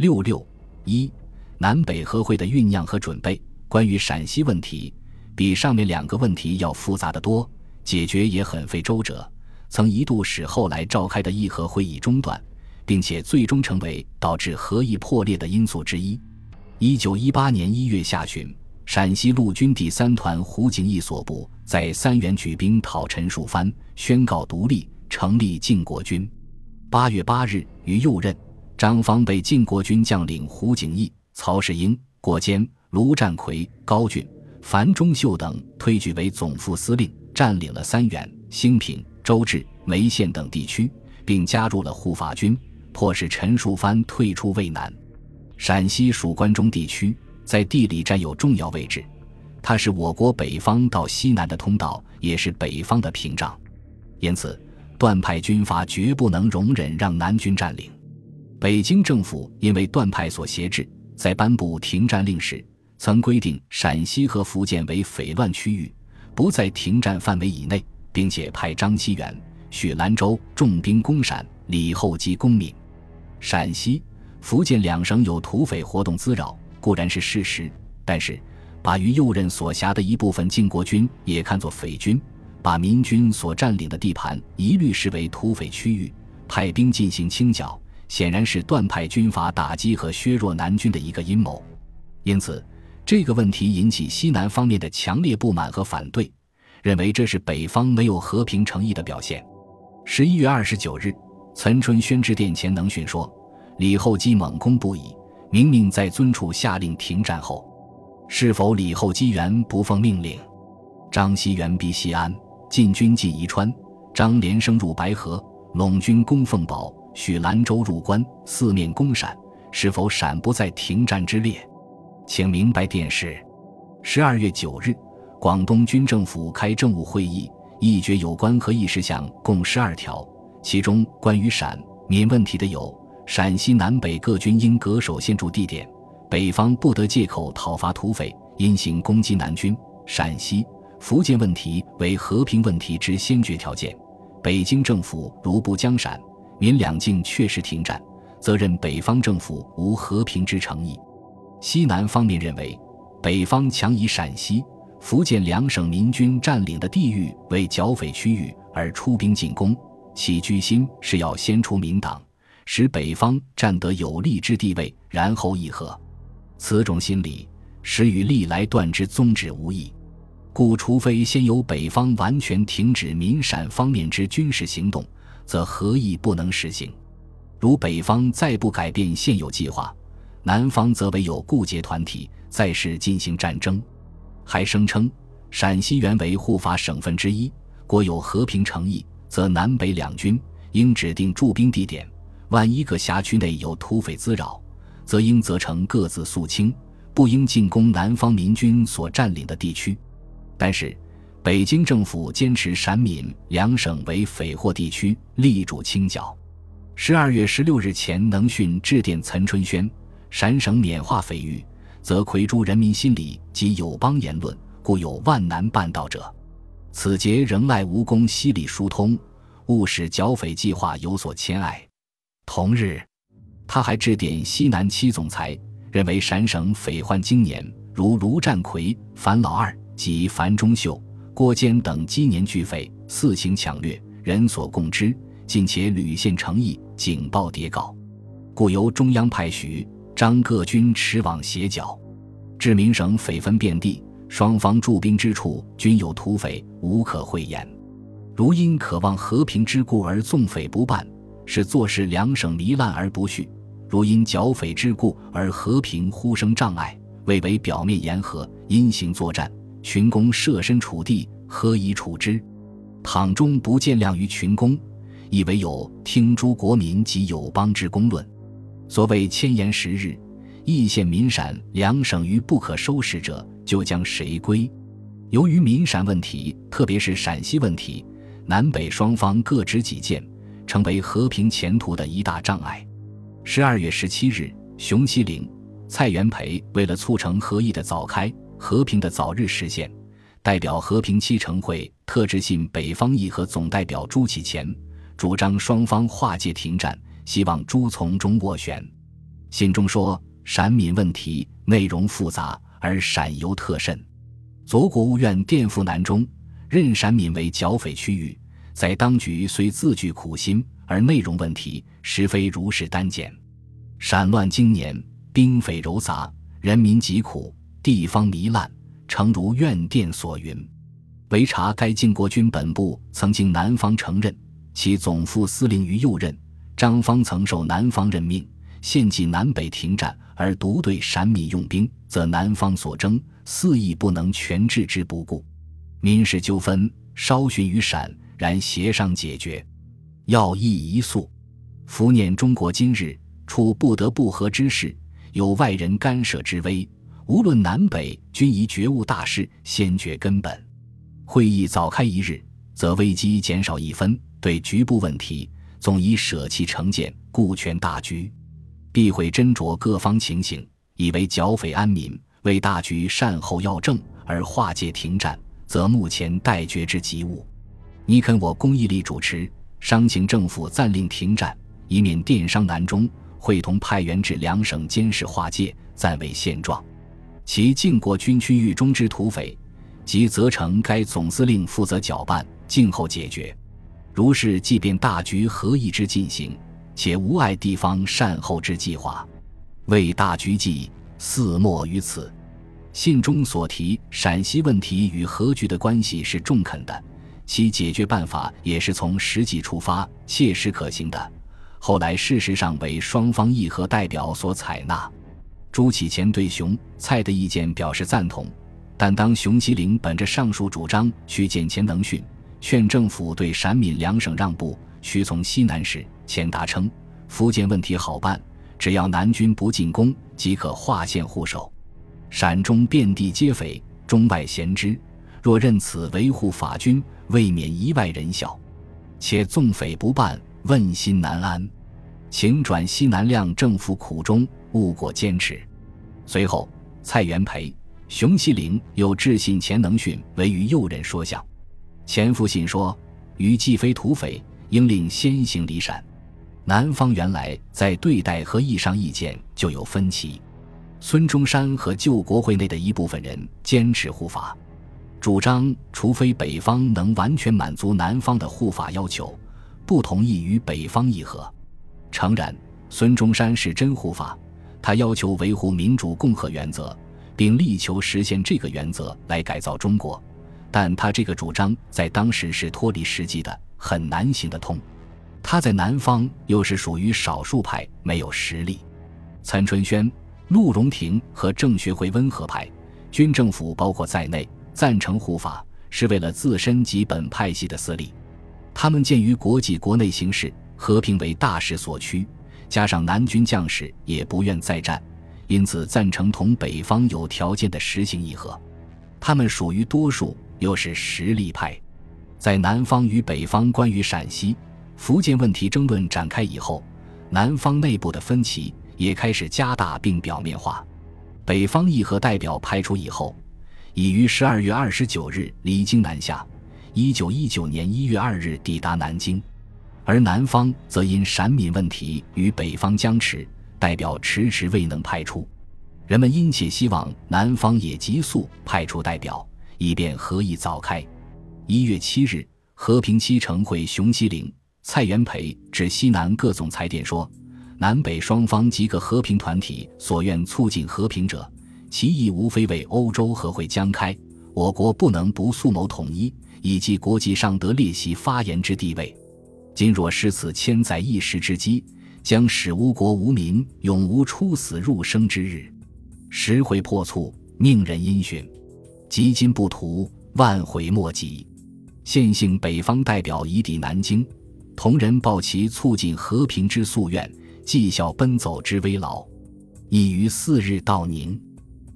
六六一，南北和会的酝酿和准备。关于陕西问题，比上面两个问题要复杂的多，解决也很费周折，曾一度使后来召开的议和会议中断，并且最终成为导致和议破裂的因素之一。一九一八年一月下旬，陕西陆军第三团胡景翼所部在三原举兵讨陈树藩，宣告独立，成立靖国军。八月八日，于右任，张方被晋国军将领胡景翼、曹世英、郭坚。卢占奎、高俊、樊中秀等推举为总副司令，占领了三原、兴平、周至、梅县等地区，并加入了护法军，迫使陈树藩退出渭南。陕西属关中地区，在地理占有重要位置，它是我国北方到西南的通道，也是北方的屏障。因此，段派军阀绝不能容忍让南军占领。北京政府因为段派所挟制，在颁布停战令时。曾规定陕西和福建为匪乱区域，不在停战范围以内，并且派张锡元、许兰州重兵攻陕，李厚基攻闽。陕西、福建两省有土匪活动滋扰，固然是事实，但是把于右任所辖的一部分靖国军也看作匪军，把民军所占领的地盘一律视为土匪区域，派兵进行清剿，显然是断派军阀打击和削弱南军的一个阴谋。因此。这个问题引起西南方面的强烈不满和反对，认为这是北方没有和平诚意的表现。十一月二十九日，岑春宣致电前能训说：“李厚基猛攻不已，明明在尊处下令停战后，是否李厚基原不奉命令？张锡元逼西安，进军进宜川，张连生入白河，陇军攻凤堡，许兰州入关，四面攻陕，是否陕不在停战之列？”请明白电视。十二月九日，广东军政府开政务会议，议决有关合议事项共十二条，其中关于陕闽问题的有：陕西南北各军应恪守现驻地点，北方不得借口讨伐土匪，因行攻击南军；陕西、福建问题为和平问题之先决条件，北京政府如不将陕闽两境确实停战，则认北方政府无和平之诚意。西南方面认为，北方强以陕西、福建两省民军占领的地域为剿匪区域而出兵进攻，其居心是要先除民党，使北方占得有利之地位，然后议和。此种心理，实与历来断之宗旨无异。故除非先由北方完全停止民陕方面之军事行动，则和议不能实行。如北方再不改变现有计划，南方则为有固结团体，再世进行战争，还声称陕西原为护法省份之一，国有和平诚意，则南北两军应指定驻兵地点。万一各辖区内有土匪滋扰，则应责成各自肃清，不应进攻南方民军所占领的地区。但是，北京政府坚持陕闽两省为匪祸地区，力主清剿。十二月十六日前，能训致电岑春轩。陕省缅化匪域，则魁诸人民心理及友邦言论，故有万难办到者。此节仍赖吴公西里疏通，务使剿匪计划有所牵碍。同日，他还致电西南七总裁，认为陕省匪患经年，如卢占奎、樊老二及樊中秀、郭坚等积年聚匪，肆行抢掠，人所共知，近且屡现诚意，警报迭告，故由中央派许。张各军驰往协剿，至明省匪分遍地，双方驻兵之处均有土匪，无可讳言。如因渴望和平之故而纵匪不办，是坐视两省糜烂而不恤；如因剿匪之故而和平呼声障碍，未为表面言和，因行作战，群公设身处地，何以处之？倘终不见谅于群公，以为有听诸国民及友邦之公论。所谓千言十日，易县民陕两省于不可收拾者，就将谁归？由于民陕问题，特别是陕西问题，南北双方各执己见，成为和平前途的一大障碍。十二月十七日，熊希龄、蔡元培为了促成和议的早开、和平的早日实现，代表和平七成会特致信北方议和总代表朱启潜，主张双方划界停战。希望朱从中斡旋，信中说：“陕闽问题内容复杂，而陕尤特甚。左国务院电复南中，任陕闽为剿匪区域，在当局虽自具苦心，而内容问题实非如是单简。陕乱经年，兵匪糅杂，人民疾苦，地方糜烂，诚如院电所云。唯查该晋国军本部曾经南方承认，其总副司令于右任，张方曾受南方任命。”现即南北停战，而独对陕闽用兵，则南方所争，肆意不能全置之不顾。民事纠纷稍寻于陕，然协商解决，要义一肃。伏念中国今日处不得不和之势，有外人干涉之危，无论南北，均宜觉悟大事，先决根本。会议早开一日，则危机减少一分；对局部问题，总宜舍弃成见，顾全大局。必会斟酌各方情形，以为剿匪安民，为大局善后要政而化解停战，则目前待决之急务。你肯我公义力主持，商请政府暂令停战，以免电商难中，会同派员至两省监视划界，暂为现状。其靖国军区域中之土匪，即责成该总司令负责搅拌，静候解决。如是，即便大局合意之进行。且无碍地方善后之计划，为大局计，似莫于此。信中所提陕西问题与和局的关系是中肯的，其解决办法也是从实际出发，切实可行的。后来事实上为双方议和代表所采纳。朱启潜对熊蔡的意见表示赞同，但当熊希龄本着上述主张去见钱能训，劝政府对陕闽两省让步，屈从西南时，钱达称，福建问题好办，只要南军不进攻，即可划线护守。陕中遍地皆匪，中外贤之，若任此维护法军，未免一外人小。且纵匪不办，问心难安。请转西南亮政府苦衷，勿过坚持。随后，蔡元培、熊希龄又致信钱能训，为与右任说相。钱复信说：“余既非土匪，应令先行离陕。”南方原来在对待和议上意见就有分歧，孙中山和旧国会内的一部分人坚持护法，主张除非北方能完全满足南方的护法要求，不同意与北方议和。诚然，孙中山是真护法，他要求维护民主共和原则，并力求实现这个原则来改造中国，但他这个主张在当时是脱离实际的，很难行得通。他在南方又是属于少数派，没有实力。岑春轩、陆荣廷和郑学会温和派，军政府包括在内赞成护法，是为了自身及本派系的私利。他们鉴于国际国内形势，和平为大势所趋，加上南军将士也不愿再战，因此赞成同北方有条件的实行议和。他们属于多数，又是实力派，在南方与北方关于陕西。福建问题争论展开以后，南方内部的分歧也开始加大并表面化。北方议和代表派出以后，已于十二月二十九日离京南下，一九一九年一月二日抵达南京。而南方则因陕闽问题与北方僵持，代表迟迟未能派出。人们殷切希望南方也急速派出代表，以便和议早开。一月七日，和平七成会熊希龄。蔡元培指西南各总裁电说：“南北双方及各和平团体所愿促进和平者，其意无非为欧洲和会将开，我国不能不速谋统一，以及国际上得列席发言之地位。今若失此千载一时之机，将使吾国无民，永无出死入生之日。时回破促，命人因循，及今不图，万悔莫及。现幸北方代表已抵南京。”同人报其促进和平之夙愿，绩效奔走之危劳，已于四日到宁，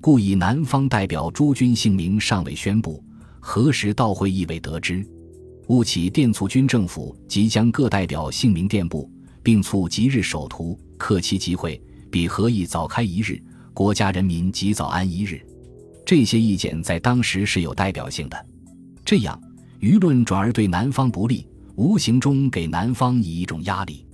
故以南方代表诸君姓名尚未宣布，何时到会亦未得知。务起电促军政府即将各代表姓名电布，并促即日首图，克期集会，比何以早开一日，国家人民即早安一日。这些意见在当时是有代表性的。这样，舆论转而对南方不利。无形中给南方以一种压力。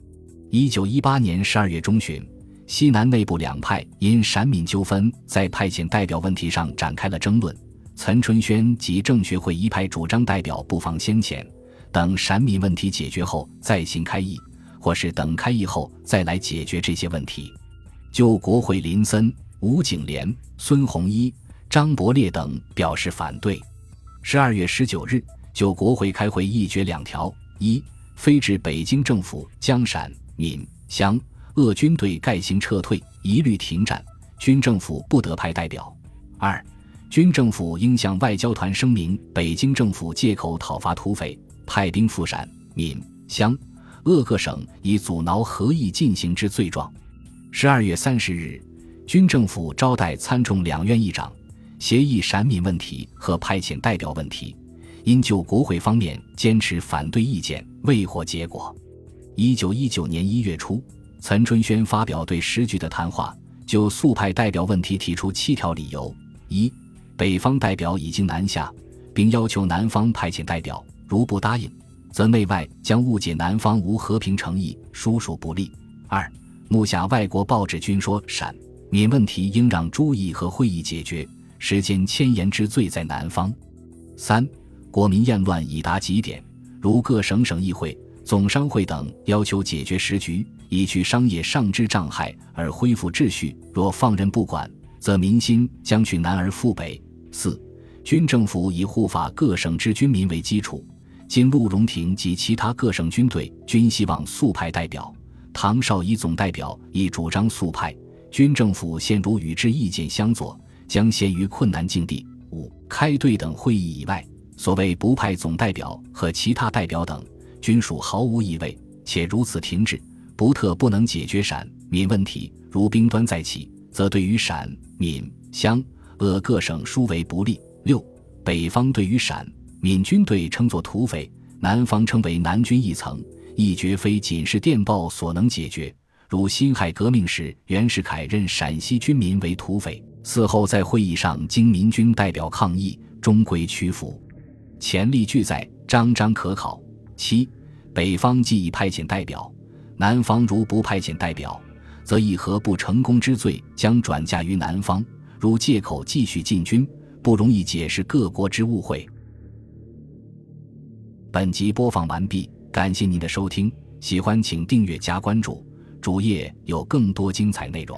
一九一八年十二月中旬，西南内部两派因陕闽纠纷在派遣代表问题上展开了争论。岑春轩及政学会一派主张代表不妨先遣，等陕闽问题解决后再行开议，或是等开议后再来解决这些问题。就国会林森、吴景莲、孙洪一、张伯烈等表示反对。十二月十九日，就国会开会议决两条：一、非至北京政府将陕闽湘鄂军队概行撤退，一律停战，军政府不得派代表；二。军政府应向外交团声明，北京政府借口讨伐土匪，派兵赴陕、闽、湘、鄂各省，以阻挠合议进行之罪状。十二月三十日，军政府招待参众两院议长，协议陕闽问题和派遣代表问题，因就国会方面坚持反对意见，未获结果。一九一九年一月初，岑春轩发表对时局的谈话，就速派代表问题提出七条理由：一。北方代表已经南下，并要求南方派遣代表，如不答应，则内外将误解南方无和平诚意，殊属不利。二，目下外国报纸均说陕闽问题应让诸议和会议解决，时间迁延之罪在南方。三，国民厌乱已达极点，如各省省议会、总商会等要求解决时局，以去商业上之障碍而恢复秩序，若放任不管，则民心将去南而复北。四，军政府以护法各省之军民为基础，今陆荣廷及其他各省军队均希望速派代表，唐绍仪总代表亦主张速派，军政府现如与之意见相左，将陷于困难境地。五，开对等会议以外，所谓不派总代表和其他代表等，均属毫无意味，且如此停止，不特不能解决陕闽问题。如兵端再起，则对于陕闽湘。鄂各省殊为不利。六，北方对于陕闽军队称作土匪，南方称为南军一层，亦绝非仅是电报所能解决。如辛亥革命时，袁世凯任陕西军民为土匪，嗣后在会议上经民军代表抗议，终归屈服，潜力俱在，章章可考。七，北方既已派遣代表，南方如不派遣代表，则议和不成功之罪将转嫁于南方。如借口继续进军，不容易解释各国之误会。本集播放完毕，感谢您的收听，喜欢请订阅加关注，主页有更多精彩内容。